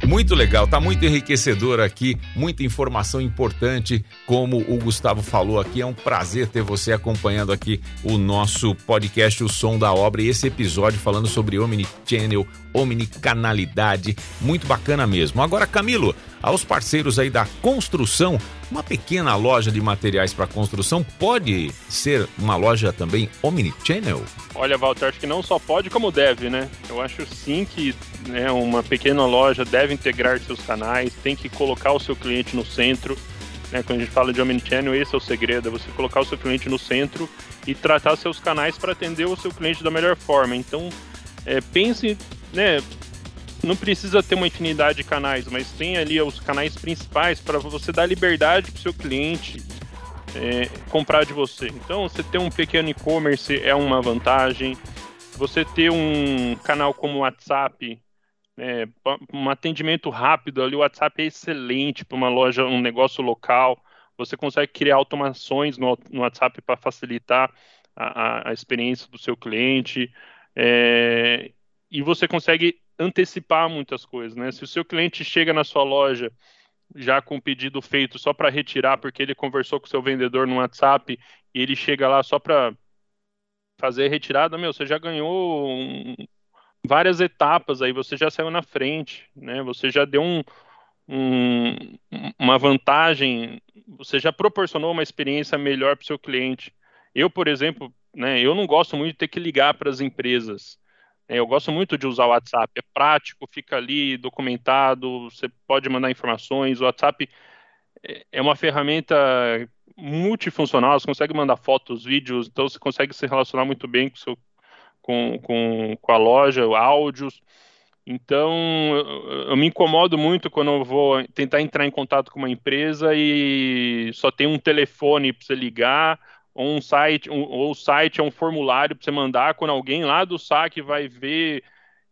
Muito legal, tá muito enriquecedor aqui, muita informação importante, como o Gustavo falou aqui. É um prazer ter você acompanhando aqui o nosso podcast O Som da Obra e esse episódio falando sobre Omnichannel, omnicanalidade, muito bacana mesmo. Agora, Camilo, aos parceiros aí da construção, uma pequena loja de materiais para construção pode ser uma loja também omnichannel? Olha, Walter, acho que não só pode, como deve, né? Eu acho sim que né, uma pequena loja deve integrar seus canais, tem que colocar o seu cliente no centro. Né? Quando a gente fala de omnichannel, esse é o segredo, é você colocar o seu cliente no centro e tratar seus canais para atender o seu cliente da melhor forma. Então, é, pense, né, não precisa ter uma infinidade de canais, mas tem ali os canais principais para você dar liberdade para o seu cliente é, comprar de você. Então, você ter um pequeno e-commerce é uma vantagem. Você ter um canal como o WhatsApp, é, um atendimento rápido ali, o WhatsApp é excelente para uma loja, um negócio local. Você consegue criar automações no, no WhatsApp para facilitar a, a, experiência do seu cliente. É, e você consegue antecipar muitas coisas, né? Se o seu cliente chega na sua loja já com o pedido feito só para retirar, porque ele conversou com o seu vendedor no WhatsApp e ele chega lá só para fazer a retirada, meu, você já ganhou um, várias etapas aí, você já saiu na frente, né? Você já deu um, um, uma vantagem, você já proporcionou uma experiência melhor para o seu cliente. Eu, por exemplo, né, eu não gosto muito de ter que ligar para as empresas. É, eu gosto muito de usar o WhatsApp, é prático, fica ali documentado, você pode mandar informações. O WhatsApp é, é uma ferramenta multifuncional, você consegue mandar fotos, vídeos, então você consegue se relacionar muito bem com, seu, com, com, com a loja, áudios. Então, eu, eu, me incomodo muito quando eu vou tentar entrar em contato com uma empresa e só tem um telefone para você ligar um site, um, ou o site é um formulário para você mandar, quando alguém lá do saque vai ver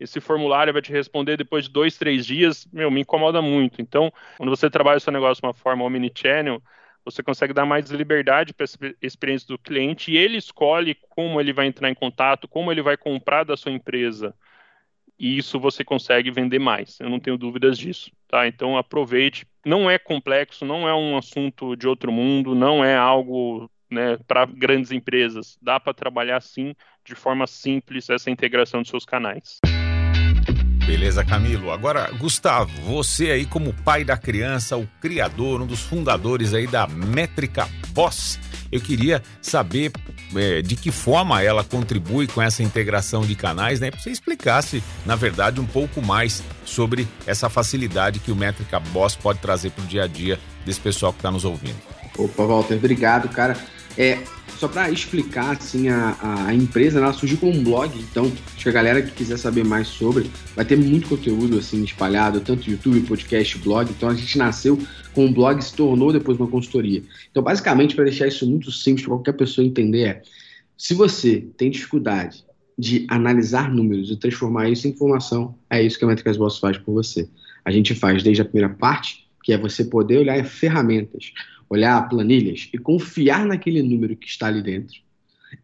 esse formulário vai te responder depois de dois, três dias, meu, me incomoda muito. Então, quando você trabalha o seu negócio de uma forma omnichannel, você consegue dar mais liberdade para a experiência do cliente e ele escolhe como ele vai entrar em contato, como ele vai comprar da sua empresa. E isso você consegue vender mais, eu não tenho dúvidas disso, tá? Então aproveite. Não é complexo, não é um assunto de outro mundo, não é algo né, para grandes empresas. Dá para trabalhar sim, de forma simples, essa integração dos seus canais. Beleza, Camilo. Agora, Gustavo, você aí como pai da criança, o criador, um dos fundadores aí da Métrica Boss, eu queria saber é, de que forma ela contribui com essa integração de canais, né? Para você explicasse, na verdade, um pouco mais sobre essa facilidade que o Métrica Boss pode trazer para o dia a dia desse pessoal que está nos ouvindo. Opa, Walter, obrigado, cara. É, só para explicar, assim, a, a empresa, ela surgiu como um blog, então acho que a galera que quiser saber mais sobre, vai ter muito conteúdo, assim, espalhado, tanto YouTube, podcast, blog, então a gente nasceu com um blog se tornou depois uma consultoria. Então, basicamente, para deixar isso muito simples para qualquer pessoa entender, é, se você tem dificuldade de analisar números e transformar isso em informação, é isso que a Métricas Boss faz por você. A gente faz desde a primeira parte, que é você poder olhar ferramentas, olhar planilhas e confiar naquele número que está ali dentro.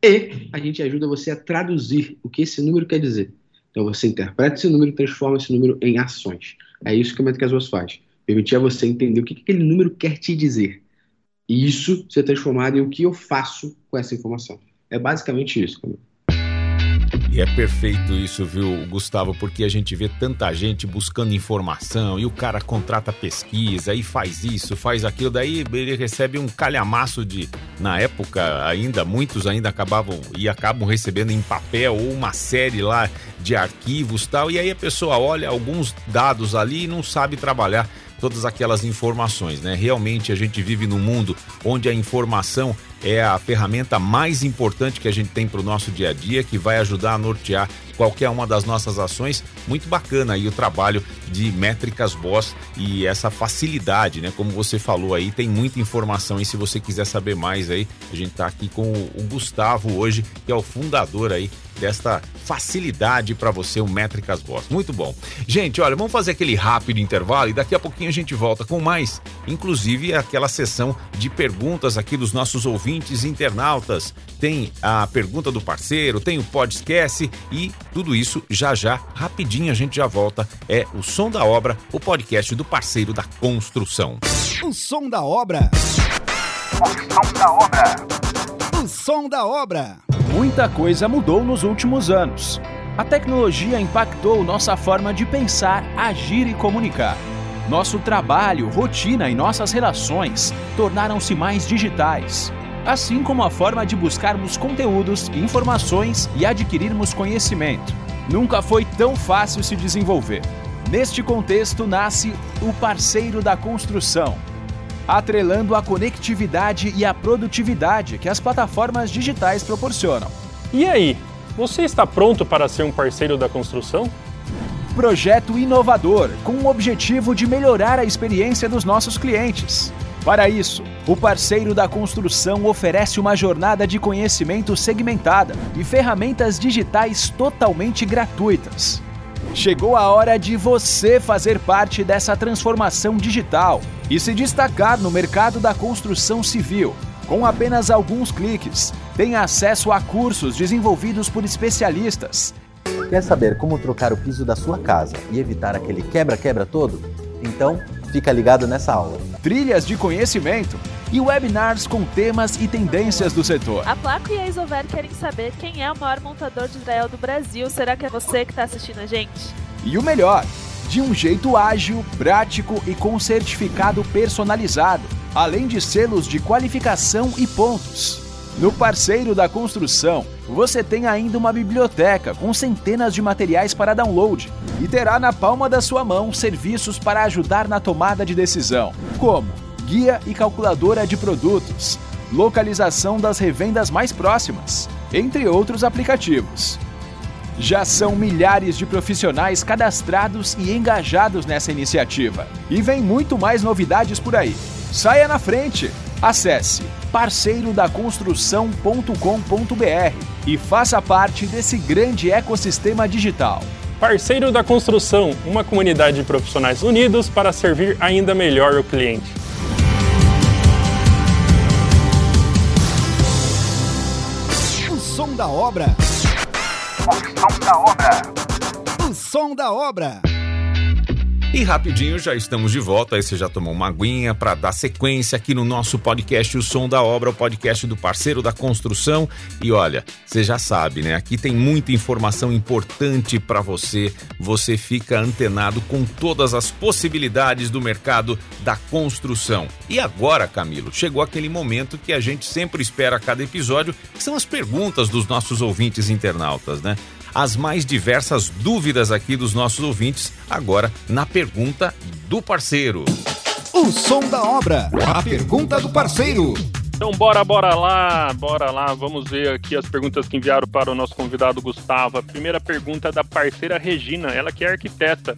E a gente ajuda você a traduzir o que esse número quer dizer. Então você interpreta esse número e transforma esse número em ações. É isso que o Métricas Boas faz. Permitir a você entender o que aquele número quer te dizer. E isso ser transformado em o que eu faço com essa informação. É basicamente isso, Camilo. E é perfeito isso, viu, Gustavo? Porque a gente vê tanta gente buscando informação e o cara contrata pesquisa e faz isso, faz aquilo, daí ele recebe um calhamaço de. Na época, ainda, muitos ainda acabavam e acabam recebendo em papel ou uma série lá de arquivos tal. E aí a pessoa olha alguns dados ali e não sabe trabalhar todas aquelas informações, né? Realmente a gente vive num mundo onde a informação é a ferramenta mais importante que a gente tem para o nosso dia a dia, que vai ajudar a nortear qualquer uma das nossas ações. Muito bacana aí o trabalho de métricas boss e essa facilidade, né? Como você falou aí, tem muita informação e se você quiser saber mais aí, a gente está aqui com o Gustavo hoje, que é o fundador aí desta facilidade para você, o Métricas Boss. Muito bom. Gente, olha, vamos fazer aquele rápido intervalo e daqui a pouquinho a gente volta com mais, inclusive aquela sessão de perguntas aqui dos nossos ouvintes internautas. Tem a pergunta do parceiro, tem o podcast e tudo isso já já, rapidinho a gente já volta. É o Som da Obra, o podcast do parceiro da construção. O som da obra. O som da obra. O som da obra. Muita coisa mudou nos últimos anos. A tecnologia impactou nossa forma de pensar, agir e comunicar. Nosso trabalho, rotina e nossas relações tornaram-se mais digitais, assim como a forma de buscarmos conteúdos, informações e adquirirmos conhecimento. Nunca foi tão fácil se desenvolver. Neste contexto nasce o parceiro da construção, atrelando a conectividade e a produtividade que as plataformas digitais proporcionam. E aí, você está pronto para ser um parceiro da construção? Projeto inovador com o objetivo de melhorar a experiência dos nossos clientes. Para isso, o parceiro da construção oferece uma jornada de conhecimento segmentada e ferramentas digitais totalmente gratuitas. Chegou a hora de você fazer parte dessa transformação digital e se destacar no mercado da construção civil. Com apenas alguns cliques, tem acesso a cursos desenvolvidos por especialistas Quer saber como trocar o piso da sua casa e evitar aquele quebra-quebra todo? Então, fica ligado nessa aula. trilhas de conhecimento e webinars com temas e tendências do setor. A Placo e a Isover querem saber quem é o maior montador de Israel do Brasil. Será que é você que está assistindo a gente? E o melhor, de um jeito ágil, prático e com certificado personalizado, além de selos de qualificação e pontos. No parceiro da construção, você tem ainda uma biblioteca com centenas de materiais para download e terá na palma da sua mão serviços para ajudar na tomada de decisão, como guia e calculadora de produtos, localização das revendas mais próximas, entre outros aplicativos. Já são milhares de profissionais cadastrados e engajados nessa iniciativa. E vem muito mais novidades por aí. Saia na frente! Acesse parceirodaconstrução.com.br e faça parte desse grande ecossistema digital. Parceiro da Construção, uma comunidade de profissionais unidos para servir ainda melhor o cliente. Som da obra. O som da obra. O som da obra. E rapidinho já estamos de volta. Aí você já tomou uma aguinha para dar sequência aqui no nosso podcast O Som da Obra, o podcast do parceiro da construção. E olha, você já sabe, né? Aqui tem muita informação importante para você. Você fica antenado com todas as possibilidades do mercado da construção. E agora, Camilo, chegou aquele momento que a gente sempre espera a cada episódio, que são as perguntas dos nossos ouvintes internautas, né? As mais diversas dúvidas aqui dos nossos ouvintes, agora na pergunta do parceiro. O som da obra. A pergunta do parceiro. Então bora, bora lá, bora lá. Vamos ver aqui as perguntas que enviaram para o nosso convidado Gustavo. A primeira pergunta é da parceira Regina, ela que é arquiteta.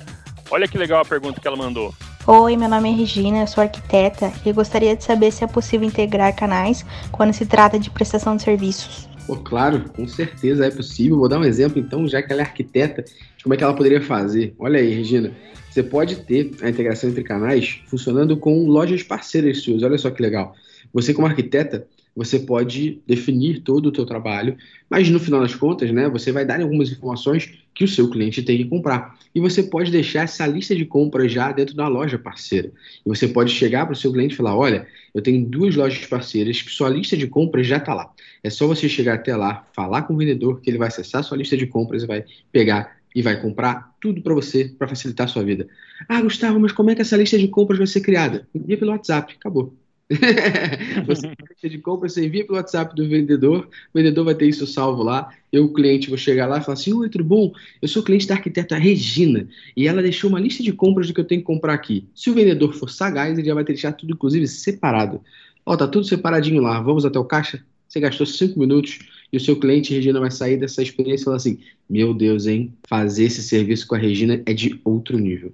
Olha que legal a pergunta que ela mandou. Oi, meu nome é Regina, eu sou arquiteta e gostaria de saber se é possível integrar canais quando se trata de prestação de serviços. Pô, claro, com certeza é possível. Vou dar um exemplo, então, já que ela é arquiteta, de como é que ela poderia fazer. Olha aí, Regina, você pode ter a integração entre canais funcionando com lojas parceiras suas. Olha só que legal. Você, como arquiteta, você pode definir todo o teu trabalho, mas no final das contas, né, você vai dar algumas informações que o seu cliente tem que comprar. E você pode deixar essa lista de compras já dentro da loja parceira. E você pode chegar para o seu cliente e falar: olha, eu tenho duas lojas parceiras que sua lista de compras já está lá. É só você chegar até lá, falar com o vendedor que ele vai acessar sua lista de compras e vai pegar e vai comprar tudo para você, para facilitar a sua vida. Ah, Gustavo, mas como é que essa lista de compras vai ser criada? Envia pelo WhatsApp, acabou. você tem a lista de compras, você envia pelo WhatsApp do vendedor, o vendedor vai ter isso salvo lá. Eu, o cliente, vou chegar lá e falar assim: Oi, tudo bom? Eu sou cliente da arquiteta Regina e ela deixou uma lista de compras do que eu tenho que comprar aqui. Se o vendedor for sagaz, ele já vai deixar tudo, inclusive, separado. Ó, tá tudo separadinho lá. Vamos até o caixa? Você gastou cinco minutos e o seu cliente, Regina, vai sair dessa experiência e falar assim: Meu Deus, hein? Fazer esse serviço com a Regina é de outro nível.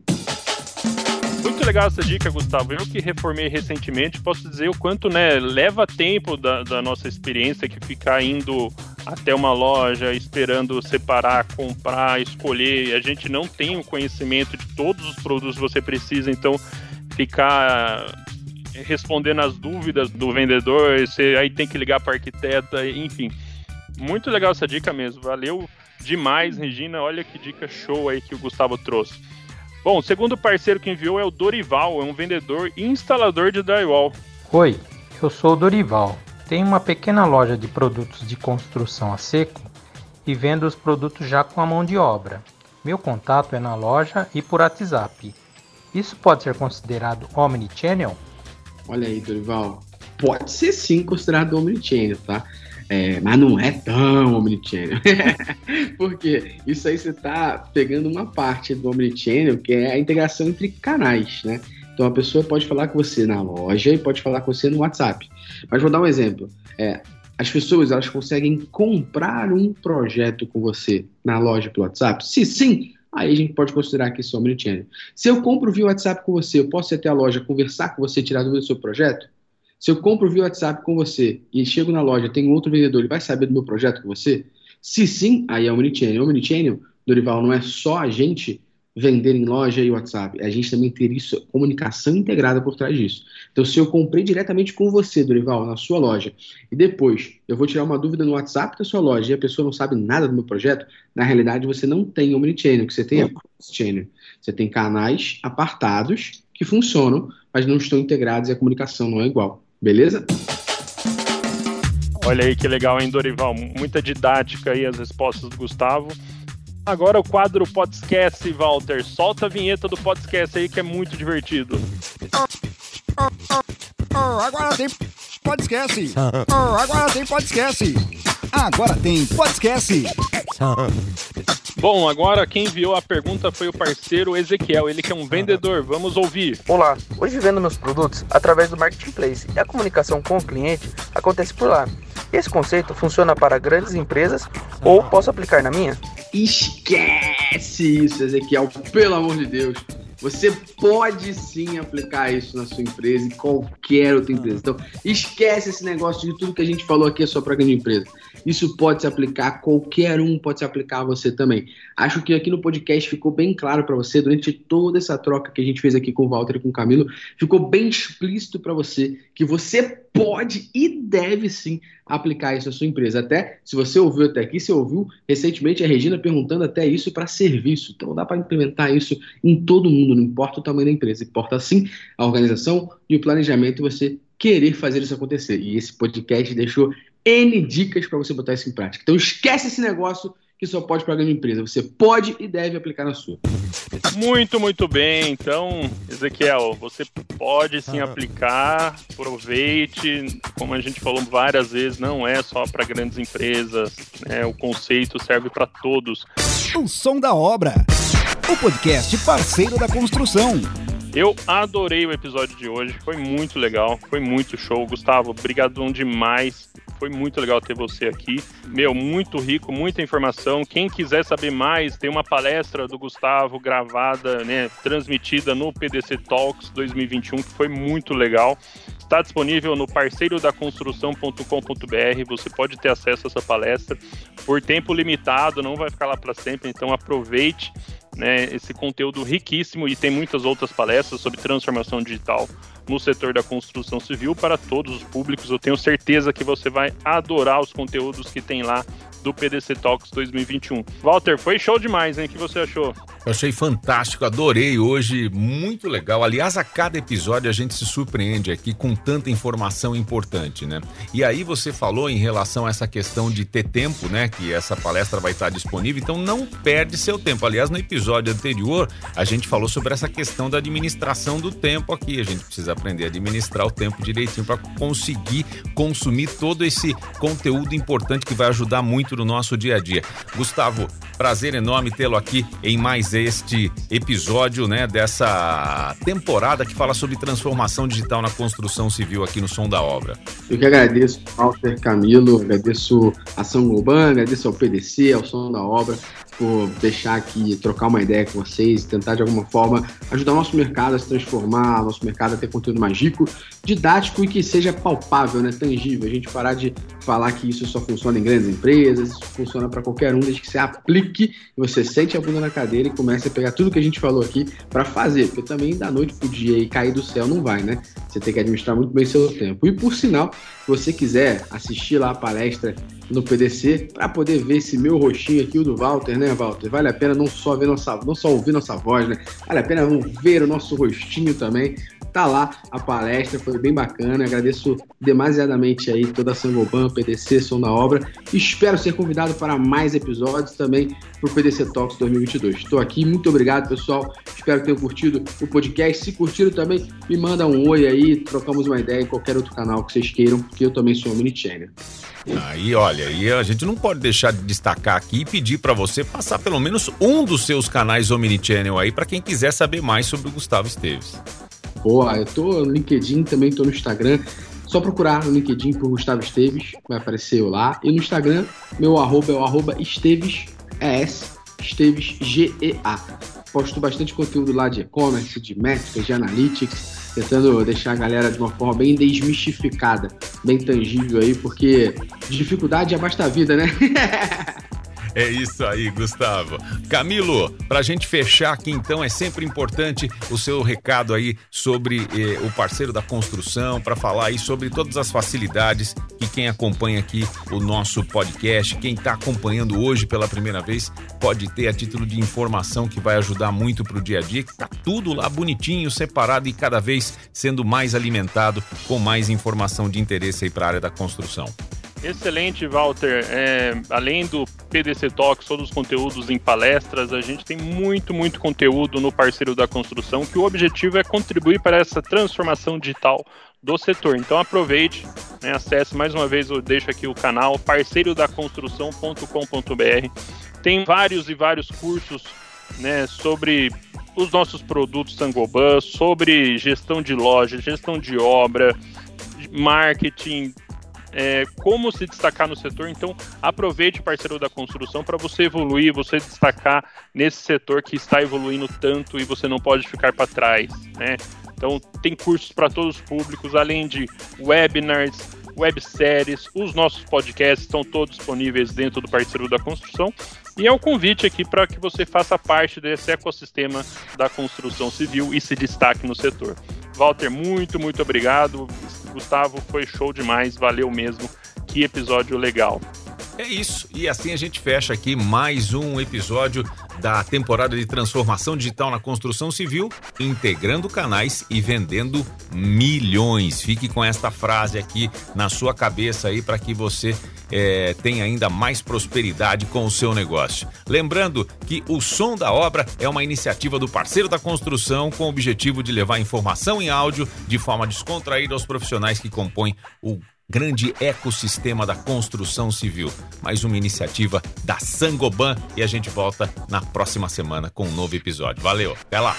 Muito legal essa dica, Gustavo. Eu que reformei recentemente, posso dizer o quanto né, leva tempo da, da nossa experiência que ficar indo até uma loja, esperando separar, comprar, escolher. A gente não tem o conhecimento de todos os produtos que você precisa, então ficar respondendo as dúvidas do vendedor, você aí tem que ligar para arquiteta, enfim. Muito legal essa dica mesmo. Valeu demais, Regina. Olha que dica show aí que o Gustavo trouxe. Bom, o segundo parceiro que enviou é o Dorival, é um vendedor e instalador de drywall. Oi, eu sou o Dorival. Tenho uma pequena loja de produtos de construção a seco e vendo os produtos já com a mão de obra. Meu contato é na loja e por WhatsApp. Isso pode ser considerado Omnichannel? Olha aí, Dorival. Pode ser sim considerado Omnichannel, tá? É, mas não é tão Omnichannel. Porque isso aí você está pegando uma parte do Omnichannel, que é a integração entre canais, né? Então a pessoa pode falar com você na loja e pode falar com você no WhatsApp. Mas vou dar um exemplo. É, as pessoas elas conseguem comprar um projeto com você na loja pelo WhatsApp? Se sim, aí a gente pode considerar que isso é omnichannel. Se eu compro via WhatsApp com você, eu posso ir até a loja conversar com você, tirar dúvida do seu projeto? Se eu compro via WhatsApp com você e chego na loja, tem outro vendedor, ele vai saber do meu projeto com você? Se sim, aí é omnichannel. Omnichannel, Dorival, não é só a gente vender em loja e WhatsApp. A gente também ter isso, comunicação integrada por trás disso. Então, se eu comprei diretamente com você, Dorival, na sua loja, e depois eu vou tirar uma dúvida no WhatsApp da sua loja e a pessoa não sabe nada do meu projeto, na realidade você não tem Omnichannel, que você tem é cross-channel. Você tem canais apartados que funcionam, mas não estão integrados e a comunicação não é igual. Beleza? Olha aí que legal, hein, Dorival? Muita didática aí as respostas do Gustavo. Agora o quadro Podcast, Walter. Solta a vinheta do podcast aí que é muito divertido. Oh, agora tem podcast. Oh, agora tem podcast. Agora tem podcast. Bom, agora quem enviou a pergunta foi o parceiro Ezequiel, ele que é um vendedor. Vamos ouvir. Olá, hoje vendo meus produtos através do Marketplace e a comunicação com o cliente acontece por lá. Esse conceito funciona para grandes empresas ou posso aplicar na minha? Esquece isso, Ezequiel, pelo amor de Deus. Você pode sim aplicar isso na sua empresa e qualquer outra empresa. Então, esquece esse negócio de tudo que a gente falou aqui é só para grande empresa. Isso pode se aplicar a qualquer um, pode se aplicar a você também. Acho que aqui no podcast ficou bem claro para você, durante toda essa troca que a gente fez aqui com o Walter e com o Camilo, ficou bem explícito para você que você pode e deve sim aplicar isso à sua empresa. Até se você ouviu até aqui, você ouviu recentemente a Regina perguntando até isso para serviço. Então dá para implementar isso em todo mundo, não importa o tamanho da empresa, importa sim a organização e o planejamento você querer fazer isso acontecer. E esse podcast deixou N dicas para você botar isso em prática. Então esquece esse negócio que só pode para a grande empresa. Você pode e deve aplicar na sua. Muito, muito bem. Então, Ezequiel, você pode sim aplicar, aproveite. Como a gente falou várias vezes, não é só para grandes empresas. Né? O conceito serve para todos. O som da obra. O podcast parceiro da construção. Eu adorei o episódio de hoje, foi muito legal, foi muito show. Gustavo, brigadão demais foi muito legal ter você aqui. Meu, muito rico, muita informação. Quem quiser saber mais, tem uma palestra do Gustavo gravada, né, transmitida no PDC Talks 2021, que foi muito legal. Está disponível no parceirodaconstrução.com.br. Você pode ter acesso a essa palestra por tempo limitado, não vai ficar lá para sempre, então aproveite né, esse conteúdo riquíssimo e tem muitas outras palestras sobre transformação digital no setor da construção civil para todos os públicos. Eu tenho certeza que você vai adorar os conteúdos que tem lá do PDC Talks 2021. Walter, foi show demais, hein? O que você achou? Eu achei fantástico, adorei hoje, muito legal. Aliás, a cada episódio a gente se surpreende aqui com tanta informação importante, né? E aí você falou em relação a essa questão de ter tempo, né? Que essa palestra vai estar disponível, então não perde seu tempo. Aliás, no episódio anterior a gente falou sobre essa questão da administração do tempo aqui. A gente precisa aprender a administrar o tempo direitinho para conseguir consumir todo esse conteúdo importante que vai ajudar muito no nosso dia a dia. Gustavo, prazer enorme tê-lo aqui em mais este episódio, né, dessa temporada que fala sobre transformação digital na construção civil aqui no Som da Obra. Eu que agradeço, Walter Camilo, agradeço a São Goban, agradeço ao PDC, ao Som da Obra, por deixar aqui, trocar uma ideia com vocês, tentar de alguma forma ajudar o nosso mercado a se transformar, o nosso mercado a ter conteúdo mais rico, didático e que seja palpável, né, tangível. A gente parar de falar que isso só funciona em grandes empresas, isso funciona para qualquer um, desde que você aplique você sente a bunda na cadeira e comece a pegar tudo que a gente falou aqui para fazer, porque também da noite pro dia e cair do céu não vai, né? Você tem que administrar muito bem seu tempo. E por sinal, se você quiser assistir lá a palestra no PDC para poder ver esse meu rostinho aqui, o do Walter, né, Walter? Vale a pena não só ver nossa, não só ouvir nossa voz, né? Vale a pena ver o nosso rostinho também. Tá lá a palestra, foi bem bacana. Agradeço demasiadamente aí toda a Sangoban, PDC, Som da Obra. Espero ser convidado para mais episódios também para o PDC Talks 2022. Estou aqui, muito obrigado, pessoal. Espero que tenham curtido o podcast. Se curtiram também, me manda um oi aí, trocamos uma ideia em qualquer outro canal que vocês queiram, porque eu também sou um mini channel. Aí, olha, aí a gente não pode deixar de destacar aqui e pedir para você passar pelo menos um dos seus canais Omnichannel aí para quem quiser saber mais sobre o Gustavo Esteves. Boa, eu tô no LinkedIn, também tô no Instagram. Só procurar no LinkedIn por Gustavo Esteves, vai aparecer eu lá. E no Instagram, meu arroba é o arroba Esteves, ES, Esteves, G-E-A. Posto bastante conteúdo lá de e-commerce, de métricas, de analytics, tentando deixar a galera de uma forma bem desmistificada, bem tangível aí, porque dificuldade é basta a vida, né? É isso aí, Gustavo. Camilo, para a gente fechar aqui então, é sempre importante o seu recado aí sobre eh, o parceiro da construção, para falar aí sobre todas as facilidades que quem acompanha aqui o nosso podcast, quem está acompanhando hoje pela primeira vez, pode ter a título de informação que vai ajudar muito para o dia a dia, que tá tudo lá bonitinho, separado e cada vez sendo mais alimentado com mais informação de interesse aí para a área da construção. Excelente, Walter. É, além do PDC Talks, todos os conteúdos em palestras, a gente tem muito, muito conteúdo no parceiro da construção, que o objetivo é contribuir para essa transformação digital do setor. Então aproveite, né, acesse mais uma vez, eu deixo aqui o canal parceirodaconstrução.com.br. Tem vários e vários cursos né, sobre os nossos produtos Sangoban, sobre gestão de loja, gestão de obra, marketing, é, como se destacar no setor. Então, aproveite o parceiro da construção para você evoluir, você destacar nesse setor que está evoluindo tanto e você não pode ficar para trás, né? Então, tem cursos para todos os públicos, além de webinars, webséries, os nossos podcasts estão todos disponíveis dentro do parceiro da construção. E é um convite aqui para que você faça parte desse ecossistema da construção civil e se destaque no setor. Walter, muito, muito obrigado. Gustavo, foi show demais, valeu mesmo. Que episódio legal. É isso, e assim a gente fecha aqui mais um episódio da temporada de transformação digital na construção civil, integrando canais e vendendo milhões. Fique com esta frase aqui na sua cabeça aí para que você é, tenha ainda mais prosperidade com o seu negócio. Lembrando que o Som da Obra é uma iniciativa do parceiro da construção com o objetivo de levar informação em áudio de forma descontraída aos profissionais que compõem o grande ecossistema da construção civil. Mais uma iniciativa da Sangoban e a gente volta na próxima semana com um novo episódio. Valeu, até lá!